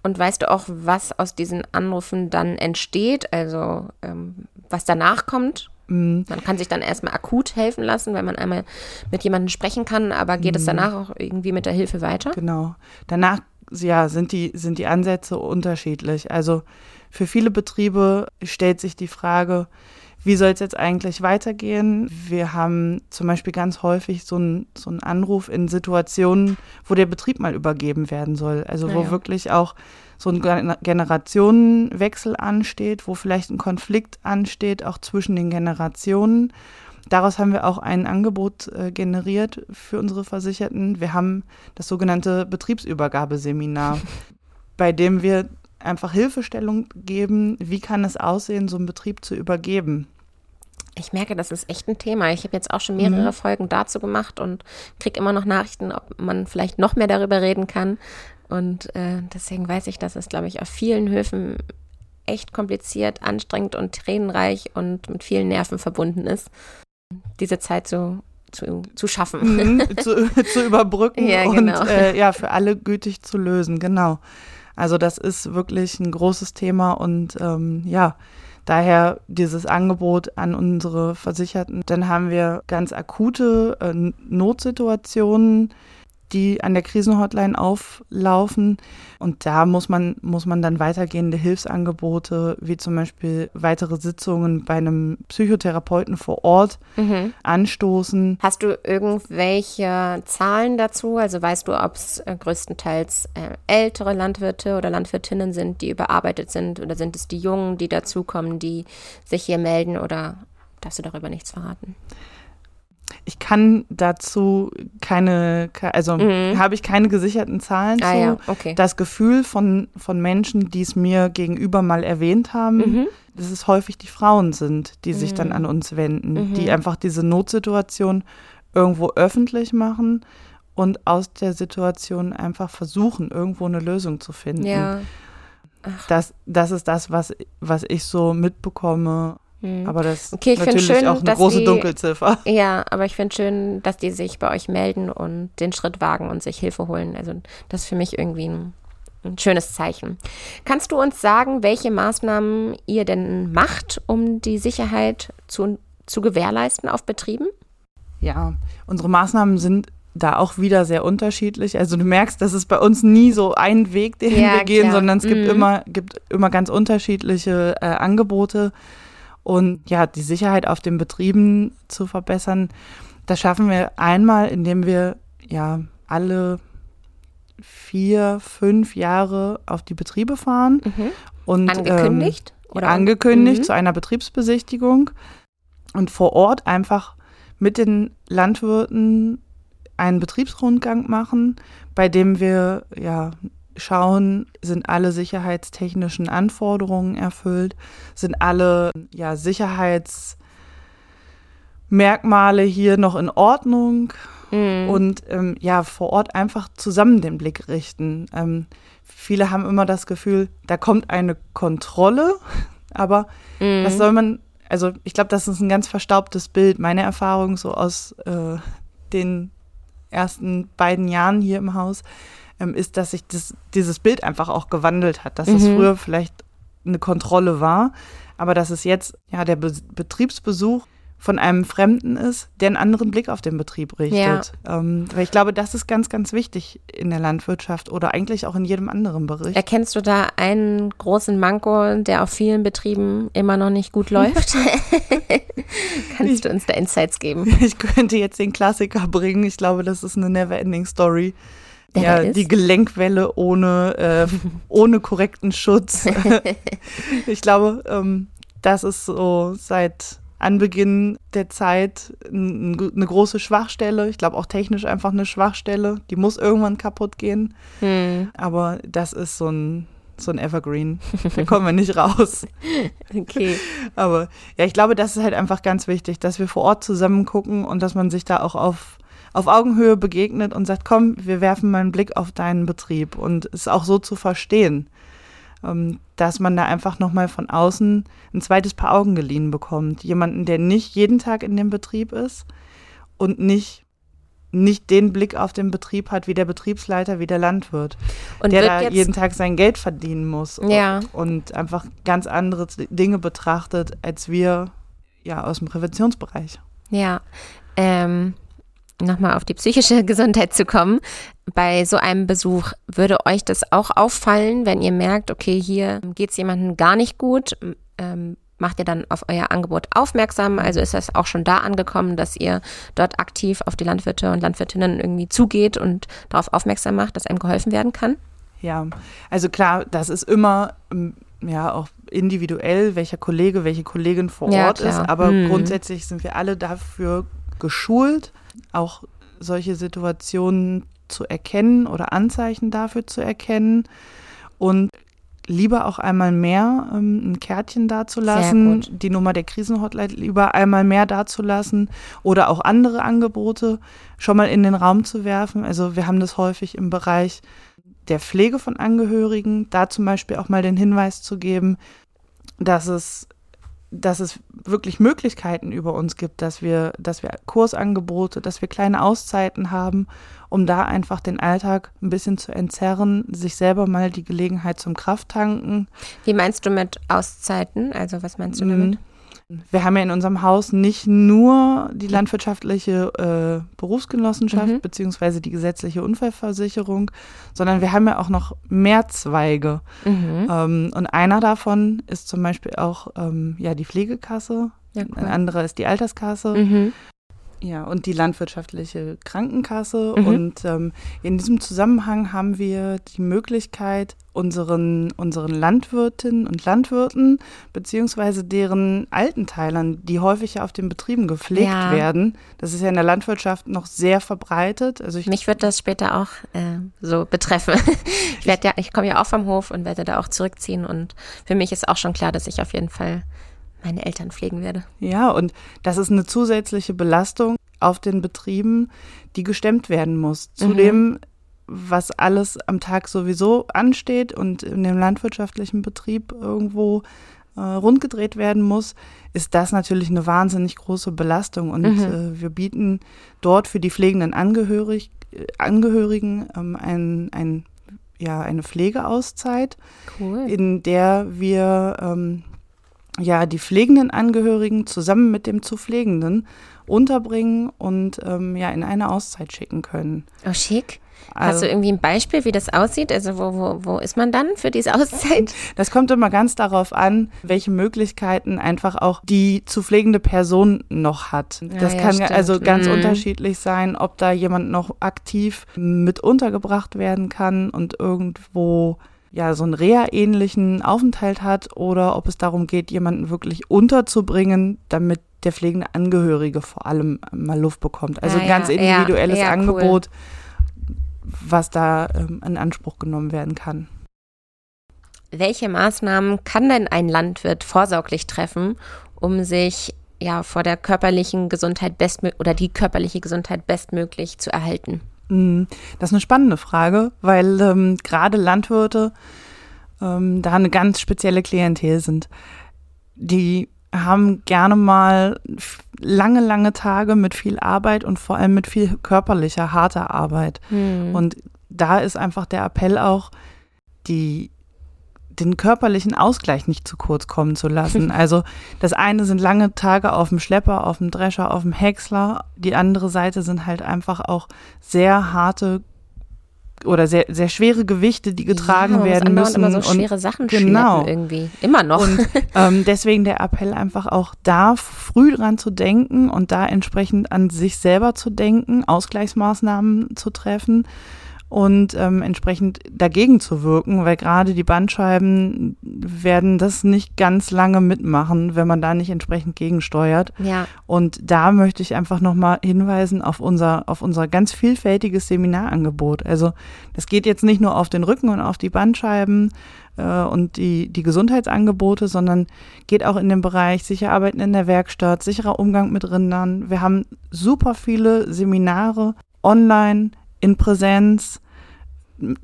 Und weißt du auch, was aus diesen Anrufen dann entsteht? Also ähm, was danach kommt? Mhm. Man kann sich dann erstmal akut helfen lassen, wenn man einmal mit jemandem sprechen kann, aber geht mhm. es danach auch irgendwie mit der Hilfe weiter? Genau. Danach ja, sind die, sind die Ansätze unterschiedlich. Also für viele Betriebe stellt sich die Frage, wie soll es jetzt eigentlich weitergehen? Wir haben zum Beispiel ganz häufig so einen so Anruf in Situationen, wo der Betrieb mal übergeben werden soll. Also wo ja. wirklich auch so ein Generationenwechsel ansteht, wo vielleicht ein Konflikt ansteht, auch zwischen den Generationen. Daraus haben wir auch ein Angebot äh, generiert für unsere Versicherten. Wir haben das sogenannte Betriebsübergabeseminar, [laughs] bei dem wir einfach Hilfestellung geben, wie kann es aussehen, so einen Betrieb zu übergeben. Ich merke, das ist echt ein Thema. Ich habe jetzt auch schon mehrere mhm. Folgen dazu gemacht und kriege immer noch Nachrichten, ob man vielleicht noch mehr darüber reden kann. Und äh, deswegen weiß ich, dass es, glaube ich, auf vielen Höfen echt kompliziert, anstrengend und tränenreich und mit vielen Nerven verbunden ist diese Zeit zu, zu, zu schaffen. Mhm, [laughs] zu, zu, überbrücken ja, genau. und äh, ja, für alle gütig zu lösen, genau. Also das ist wirklich ein großes Thema und ähm, ja, daher dieses Angebot an unsere Versicherten. Dann haben wir ganz akute äh, Notsituationen, die an der Krisenhotline auflaufen. Und da muss man, muss man dann weitergehende Hilfsangebote, wie zum Beispiel weitere Sitzungen bei einem Psychotherapeuten vor Ort mhm. anstoßen. Hast du irgendwelche Zahlen dazu? Also weißt du, ob es äh, größtenteils äh, ältere Landwirte oder Landwirtinnen sind, die überarbeitet sind? Oder sind es die Jungen, die dazukommen, die sich hier melden? Oder darfst du darüber nichts verraten? Ich kann dazu keine, also mhm. habe ich keine gesicherten Zahlen ah, zu. Ja, okay. Das Gefühl von, von Menschen, die es mir gegenüber mal erwähnt haben, mhm. dass es häufig die Frauen sind, die mhm. sich dann mhm. an uns wenden, die mhm. einfach diese Notsituation irgendwo öffentlich machen und aus der Situation einfach versuchen, irgendwo eine Lösung zu finden. Ja. Das, das ist das, was, was ich so mitbekomme Mhm. Aber das okay, ist natürlich schön, auch eine große die, Dunkelziffer. [laughs] Ja, aber ich finde schön, dass die sich bei euch melden und den Schritt wagen und sich Hilfe holen. Also das ist für mich irgendwie ein, ein schönes Zeichen. Kannst du uns sagen, welche Maßnahmen ihr denn macht, um die Sicherheit zu, zu gewährleisten auf Betrieben? Ja, unsere Maßnahmen sind da auch wieder sehr unterschiedlich. Also du merkst, dass es bei uns nie so einen Weg, den ja, wir gehen, klar. sondern es gibt mhm. immer, gibt immer ganz unterschiedliche äh, Angebote. Und ja, die Sicherheit auf den Betrieben zu verbessern, das schaffen wir einmal, indem wir ja alle vier, fünf Jahre auf die Betriebe fahren. Mhm. Und, angekündigt? Ähm, oder angekündigt mhm. zu einer Betriebsbesichtigung und vor Ort einfach mit den Landwirten einen Betriebsrundgang machen, bei dem wir ja schauen, sind alle sicherheitstechnischen Anforderungen erfüllt, sind alle ja, Sicherheitsmerkmale hier noch in Ordnung mhm. und ähm, ja, vor Ort einfach zusammen den Blick richten. Ähm, viele haben immer das Gefühl, da kommt eine Kontrolle, [laughs] aber mhm. was soll man, also ich glaube, das ist ein ganz verstaubtes Bild. Meine Erfahrung so aus äh, den ersten beiden Jahren hier im Haus ähm, ist, dass sich das, dieses Bild einfach auch gewandelt hat, dass es Mhm. früher vielleicht eine Kontrolle war, aber dass es jetzt ja der Be Betriebsbesuch von einem Fremden ist, der einen anderen Blick auf den Betrieb richtet. Ähm, weil ich glaube, das ist ganz, ganz wichtig in der Landwirtschaft oder eigentlich auch in jedem anderen Bereich. Erkennst du da einen großen Manko, der auf vielen Betrieben immer noch nicht gut läuft? [laughs] Kannst du uns da Insights geben? [laughs] Ich könnte jetzt den Klassiker bringen. Ich glaube, das ist eine never-ending Story. Der ja, ist? die Gelenkwelle ohne, äh, [laughs] ohne korrekten Schutz. [laughs] ich glaube, ähm, das ist so seit Anbeginn der Zeit eine große Schwachstelle. Ich glaube auch technisch einfach eine Schwachstelle. Die muss irgendwann kaputt gehen. Hm, Aber das ist so ein, so ein Evergreen. Da kommen wir nicht raus. [laughs] okay. Aber ja, ich glaube, das ist halt einfach ganz wichtig, dass wir vor Ort zusammen gucken und dass man sich da auch auf, auf Augenhöhe begegnet und sagt, komm, wir werfen mal einen Blick auf deinen Betrieb und es auch so zu verstehen, ähm, dass man da einfach nochmal von außen ein zweites Paar Augen geliehen bekommt. Jemanden, der nicht jeden Tag in dem Betrieb ist und nicht, nicht den Blick auf den Betrieb hat wie der Betriebsleiter, wie der Landwirt Und der da jeden Tag sein Geld verdienen muss Ja. und einfach ganz andere Dinge betrachtet als wir ja aus dem Präventionsbereich. Ja, ähm, nochmal auf die psychische [laughs] Gesundheit zu kommen. Bei so einem Besuch würde euch das auch auffallen, wenn ihr merkt, okay, hier geht es jemandem gar nicht gut. Ähm, macht ihr dann auf euer Angebot aufmerksam? Also ist das auch schon da angekommen, dass ihr dort aktiv auf die Landwirte und Landwirtinnen irgendwie zugeht und darauf aufmerksam macht, dass einem geholfen werden kann? Ja, also klar, das ist immer ja auch individuell, welcher Kollege, welche Kollegin vor Ja, Ort klar. ist, aber Mhm. grundsätzlich sind wir alle dafür geschult, auch solche Situationen zu erkennen oder Anzeichen dafür zu erkennen und lieber auch einmal mehr ähm, ein Kärtchen dazulassen, die Nummer der Krisenhotline lieber einmal mehr dazulassen oder auch andere Angebote schon mal in den Raum zu werfen. Also wir haben das häufig im Bereich der Pflege von Angehörigen, da zum Beispiel auch mal den Hinweis zu geben, dass es, dass es wirklich Möglichkeiten über uns gibt, dass wir, dass wir Kursangebote, dass wir kleine Auszeiten haben, um da einfach den Alltag ein bisschen zu entzerren, sich selber mal die Gelegenheit zum Krafttanken. Wie meinst du mit Auszeiten? Also was meinst du damit? Wir haben ja in unserem Haus nicht nur die landwirtschaftliche äh, Berufsgenossenschaft Mhm. beziehungsweise die gesetzliche Unfallversicherung, sondern wir haben ja auch noch mehr Zweige. Mhm. Ähm, und einer davon ist zum Beispiel auch ähm, ja, die Pflegekasse, Ja, ein cool. anderer ist die Alterskasse. Mhm. Ja, und die landwirtschaftliche Krankenkasse. Mhm. Und ähm, in diesem Zusammenhang haben wir die Möglichkeit, unseren, unseren Landwirtinnen und Landwirten beziehungsweise deren Altenteilern, die häufig ja auf den Betrieben gepflegt Ja. werden, das ist ja in der Landwirtschaft noch sehr verbreitet. Also ich Mich wird das später auch äh, so betreffen. ich ja, ich komme ja auch vom Hof und werde da auch zurückziehen und für mich ist auch schon klar, dass ich auf jeden Fall meine Eltern pflegen werde. Ja, und das ist eine zusätzliche Belastung auf den Betrieben, die gestemmt werden muss. Mhm. Zudem, was alles am Tag sowieso ansteht und in dem landwirtschaftlichen Betrieb irgendwo äh, rundgedreht werden muss, ist das natürlich eine wahnsinnig große Belastung. Und Mhm. äh, wir bieten dort für die pflegenden Angehörig, Angehörigen ähm, ein, ein, ja, eine Pflegeauszeit Cool. in der wir ähm, ja die pflegenden Angehörigen zusammen mit dem zu Pflegenden unterbringen und ähm, ja in eine Auszeit schicken können. Oh, schick. Hast Also, du irgendwie ein Beispiel, wie das aussieht? Also wo, wo, wo ist man dann für diese Auszeit? das kommt immer ganz darauf an, welche Möglichkeiten einfach auch die zu pflegende Person noch hat. Das ja, kann stimmt. also ganz Mhm. unterschiedlich sein, ob da jemand noch aktiv mit untergebracht werden kann und irgendwo ja so einen Reha-ähnlichen Aufenthalt hat oder ob es darum geht, jemanden wirklich unterzubringen, damit der pflegende Angehörige vor allem mal Luft bekommt. Also Ah, ein ganz ja, individuelles ja, ja, cool. Angebot, was da ähm, in Anspruch genommen werden kann. Welche Maßnahmen kann denn ein Landwirt vorsorglich treffen, um sich ja vor der körperlichen Gesundheit bestmöglich oder die körperliche Gesundheit bestmöglich zu erhalten? Mm, Das ist eine spannende Frage, weil ähm, gerade Landwirte ähm, da eine ganz spezielle Klientel sind. Die haben gerne mal lange, lange Tage mit viel Arbeit und vor allem mit viel körperlicher, harter Arbeit. Hm. Und da ist einfach der Appell auch, die den körperlichen Ausgleich nicht zu kurz kommen zu lassen. [laughs] Also das eine sind lange Tage auf dem Schlepper, auf dem Drescher, auf dem Häcksler. Die andere Seite sind halt einfach auch sehr harte oder sehr, sehr schwere Gewichte, die getragen ja, werden müssen. immer so und schwere Sachen genau. irgendwie. Immer noch. und [laughs] ähm, deswegen der Appell einfach auch da früh dran zu denken und da entsprechend an sich selber zu denken, Ausgleichsmaßnahmen zu treffen und ähm, entsprechend dagegen zu wirken, weil gerade die Bandscheiben werden das nicht ganz lange mitmachen, wenn man da nicht entsprechend gegensteuert. ja, Und da möchte ich einfach nochmal hinweisen auf unser, auf unser ganz vielfältiges Seminarangebot. Also das geht jetzt nicht nur auf den Rücken und auf die Bandscheiben äh, und die, die Gesundheitsangebote, sondern geht auch in den Bereich sicher arbeiten in der Werkstatt, sicherer Umgang mit Rindern. Wir haben super viele Seminare online, in Präsenz,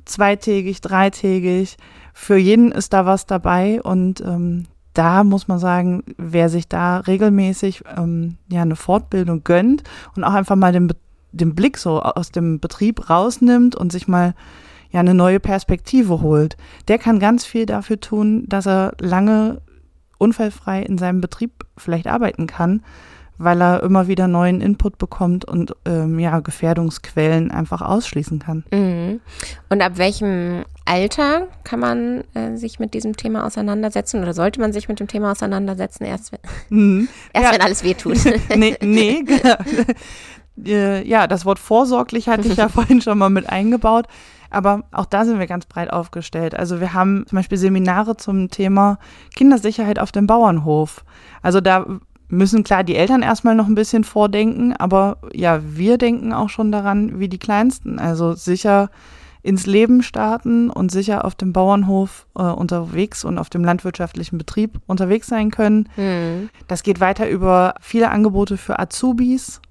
zweitägig, dreitägig. Für jeden ist da was dabei und ähm, da muss man sagen, wer sich da regelmäßig ähm, ja eine Fortbildung gönnt und auch einfach mal den, den Blick so aus dem Betrieb rausnimmt und sich mal ja eine neue Perspektive holt, der kann ganz viel dafür tun, dass er lange unfallfrei in seinem Betrieb vielleicht arbeiten kann, weil er immer wieder neuen Input bekommt und ähm, ja Gefährdungsquellen einfach ausschließen kann. Mhm. Und ab welchem Alter kann man äh, sich mit diesem Thema auseinandersetzen oder sollte man sich mit dem Thema auseinandersetzen, erst wenn, Mhm. [laughs] erst Ja. wenn alles wehtut? [laughs] nee, nee. [laughs] Äh, ja, das Wort vorsorglich hatte ich ja vorhin schon mal mit eingebaut. Aber auch da sind wir ganz breit aufgestellt. Also wir haben zum Beispiel Seminare zum Thema Kindersicherheit auf dem Bauernhof. Also da müssen klar die Eltern erstmal noch ein bisschen vordenken, aber ja, wir denken auch schon daran, wie die Kleinsten. Also sicher ins Leben starten und sicher auf dem Bauernhof äh, unterwegs und auf dem landwirtschaftlichen Betrieb unterwegs sein können. Hm. Das geht weiter über viele Angebote für Azubis,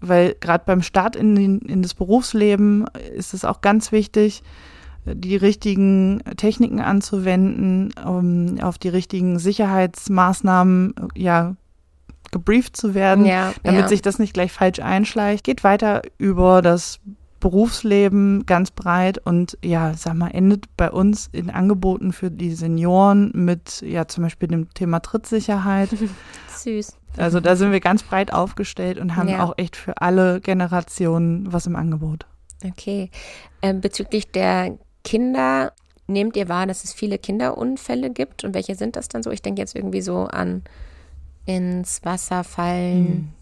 weil gerade beim Start in, den, in das Berufsleben ist es auch ganz wichtig, die richtigen Techniken anzuwenden, um auf die richtigen Sicherheitsmaßnahmen ja gebrieft zu werden, Ja, damit ja. sich das nicht gleich falsch einschleicht. Geht weiter über das Berufsleben ganz breit und ja, sag mal, endet bei uns in Angeboten für die Senioren mit ja zum Beispiel dem Thema Trittsicherheit. [laughs] Süß. Also da sind wir ganz breit aufgestellt und haben Ja. auch echt für alle Generationen was im Angebot. Okay. Ähm, bezüglich der Kinder, nehmt ihr wahr, dass es viele Kinderunfälle gibt? Und welche sind das dann so? Ich denke jetzt irgendwie so an ins Wasser fallen.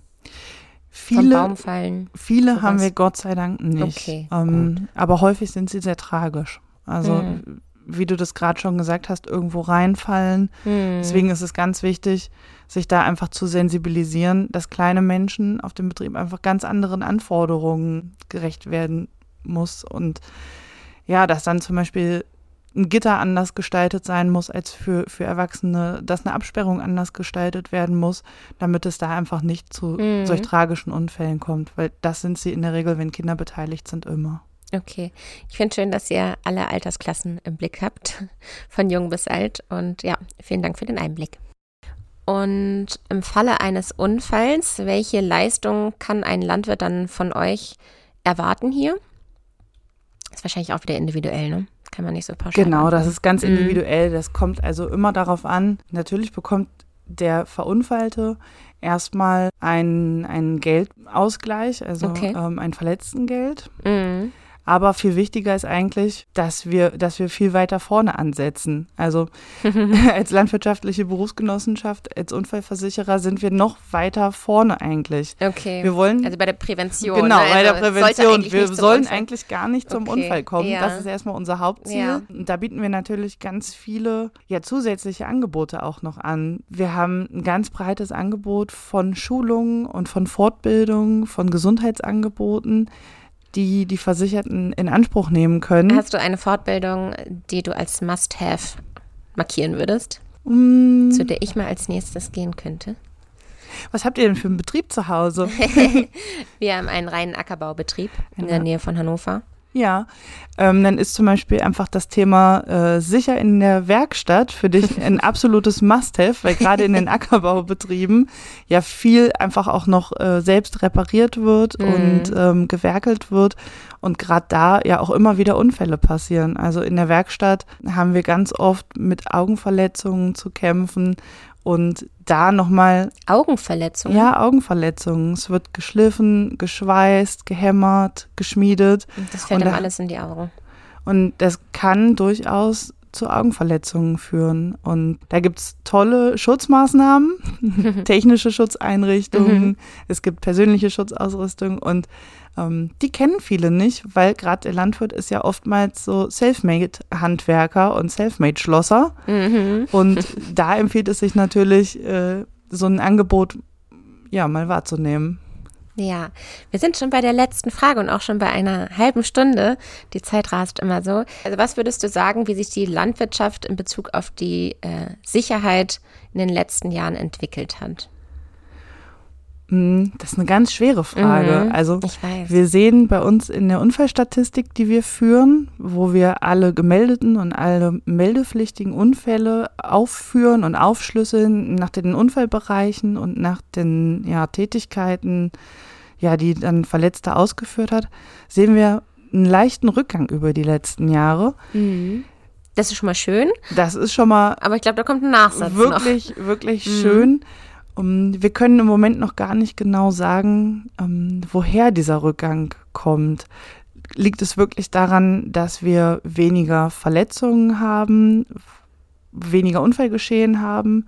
Viele, Vom Baum fallen. viele sowas? haben wir Gott sei Dank nicht. Okay, ähm, aber häufig sind sie sehr tragisch. Also, Mhm. wie du das gerade schon gesagt hast, irgendwo reinfallen. Hm. Deswegen ist es ganz wichtig, sich da einfach zu sensibilisieren, dass kleine Menschen auf dem Betrieb einfach ganz anderen Anforderungen gerecht werden muss. Und ja, dass dann zum Beispiel ein Gitter anders gestaltet sein muss als für, für Erwachsene, dass eine Absperrung anders gestaltet werden muss, damit es da einfach nicht zu Mhm. solch tragischen Unfällen kommt. Weil das sind sie in der Regel, wenn Kinder beteiligt sind, immer. Okay. Ich finde schön, dass ihr alle Altersklassen im Blick habt, [laughs] von jung bis alt. Und ja, vielen Dank für den Einblick. Und im Falle eines Unfalls, welche Leistung kann ein Landwirt dann von euch erwarten hier? Ist wahrscheinlich auch wieder individuell, ne? Kann man nicht so pauschal Genau, das sagen. ist ganz Mhm. individuell. Das kommt also immer darauf an. Natürlich bekommt der Verunfallte erstmal einen, einen Geldausgleich, also Okay. ähm, ein Verletztengeld. Mhm. Aber viel wichtiger ist eigentlich, dass wir, dass wir viel weiter vorne ansetzen. Also [laughs] [laughs] als landwirtschaftliche Berufsgenossenschaft, als Unfallversicherer sind wir noch weiter vorne eigentlich. Okay. Wir wollen also bei der Prävention. Genau, ne? bei der Also Prävention. Wir sollen Unfall- eigentlich gar nicht zum Okay, Unfall kommen. ja. Das ist erstmal unser Hauptziel. Ja. Und da bieten wir natürlich ganz viele ja, zusätzliche Angebote auch noch an. Wir haben ein ganz breites Angebot von Schulungen und von Fortbildungen, von Gesundheitsangeboten, die die Versicherten in Anspruch nehmen können. Hast du eine Fortbildung, die du als Must-Have markieren würdest, Mm, zu der ich mal als nächstes gehen könnte? was habt ihr denn für einen Betrieb zu Hause? [laughs] Wir haben einen reinen Ackerbaubetrieb in Ja. der Nähe von Hannover. Ja, ähm, dann ist zum Beispiel einfach das Thema äh, sicher in der Werkstatt für dich [laughs] ein absolutes Must-have, weil gerade in den [laughs] Ackerbaubetrieben ja viel einfach auch noch äh, selbst repariert wird Mhm. und ähm, gewerkelt wird und gerade da ja auch immer wieder Unfälle passieren. Also in der Werkstatt haben wir ganz oft mit Augenverletzungen zu kämpfen und da nochmal Augenverletzungen. ja, Augenverletzungen. Es wird geschliffen, geschweißt, gehämmert, geschmiedet. Das fällt Und ihm da- alles in die Augen. Und das kann durchaus zu Augenverletzungen führen. Und da gibt's tolle Schutzmaßnahmen, [laughs] technische Schutzeinrichtungen, Mhm. es gibt persönliche Schutzausrüstung und ähm, die kennen viele nicht, weil gerade der Landwirt ist ja oftmals so Selfmade-Handwerker und Selfmade-Schlosser. Mhm. Und [laughs] da empfiehlt es sich natürlich, äh, so ein Angebot ja mal wahrzunehmen. Ja, wir sind schon bei der letzten Frage und auch schon bei einer halben Stunde. Die Zeit rast immer so. Also was würdest du sagen, wie sich die Landwirtschaft in Bezug auf die äh, Sicherheit in den letzten Jahren entwickelt hat? Hm, Das ist eine ganz schwere Frage. Mhm, Also wir sehen bei uns in der Unfallstatistik, die wir führen, wo wir alle gemeldeten und alle meldepflichtigen Unfälle aufführen und aufschlüsseln nach den Unfallbereichen und nach den ja, Tätigkeiten, ja, die dann Verletzter ausgeführt hat, sehen wir einen leichten Rückgang über die letzten Jahre. Mhm. Das ist schon mal schön, Das ist schon mal aber ich glaube, da kommt ein Nachsatz noch. wirklich, wirklich Mhm. schön. Um, wir können im Moment noch gar nicht genau sagen, ähm, woher dieser Rückgang kommt. Liegt es wirklich daran, dass wir weniger Verletzungen haben, weniger Unfallgeschehen haben?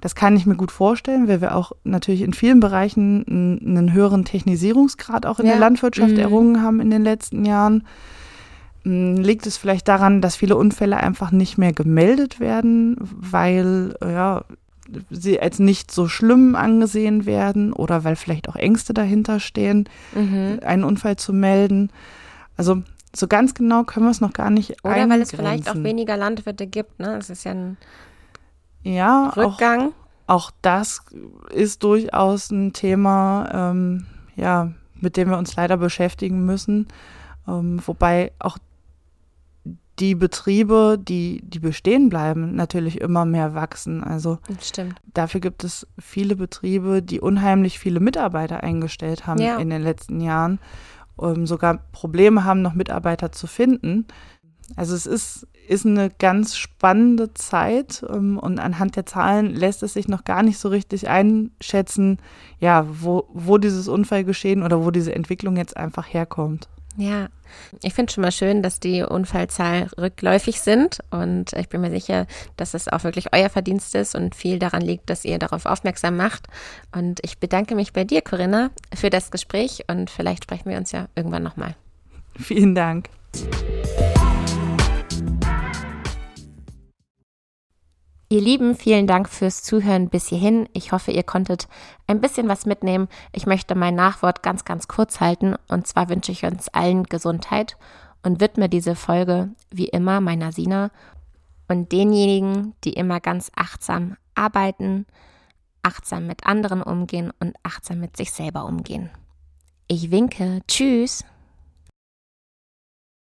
Das kann ich mir gut vorstellen, weil wir auch natürlich in vielen Bereichen einen, einen höheren Technisierungsgrad auch in Ja. der Landwirtschaft Mhm. errungen haben in den letzten Jahren. Mm, Liegt es vielleicht daran, dass viele Unfälle einfach nicht mehr gemeldet werden, weil ja, sie als nicht so schlimm angesehen werden oder weil vielleicht auch Ängste dahinter stehen, Mhm. einen Unfall zu melden? Also so ganz genau können wir es noch gar nicht Oder weil es vielleicht auch eingrenzen. weniger Landwirte gibt. Ne? Es ist ja ein ja, auch, Rückgang. auch das ist durchaus ein Thema, ähm, ja, mit dem wir uns leider beschäftigen müssen. Ähm, wobei auch die Betriebe, die, die bestehen bleiben, natürlich immer mehr wachsen. Also Stimmt. dafür gibt es viele Betriebe, die unheimlich viele Mitarbeiter eingestellt haben Ja. in den letzten Jahren, ähm, sogar Probleme haben, noch Mitarbeiter zu finden. Also es ist, ist eine ganz spannende Zeit ähm, und anhand der Zahlen lässt es sich noch gar nicht so richtig einschätzen, ja, wo, wo dieses Unfallgeschehen oder wo diese Entwicklung jetzt einfach herkommt. Ja, ich finde schon mal schön, dass die Unfallzahlen rückläufig sind und ich bin mir sicher, dass es auch wirklich euer Verdienst ist und viel daran liegt, dass ihr darauf aufmerksam macht. Und ich bedanke mich bei dir, Corinna, für das Gespräch und vielleicht sprechen wir uns ja irgendwann nochmal. Vielen Dank. Ihr Lieben, vielen Dank fürs Zuhören bis hierhin. Ich hoffe, ihr konntet ein bisschen was mitnehmen. Ich möchte mein Nachwort ganz, ganz kurz halten. Und zwar wünsche ich uns allen Gesundheit und widme diese Folge wie immer meiner Sina und denjenigen, die immer ganz achtsam arbeiten, achtsam mit anderen umgehen und achtsam mit sich selber umgehen. Ich winke. Tschüss.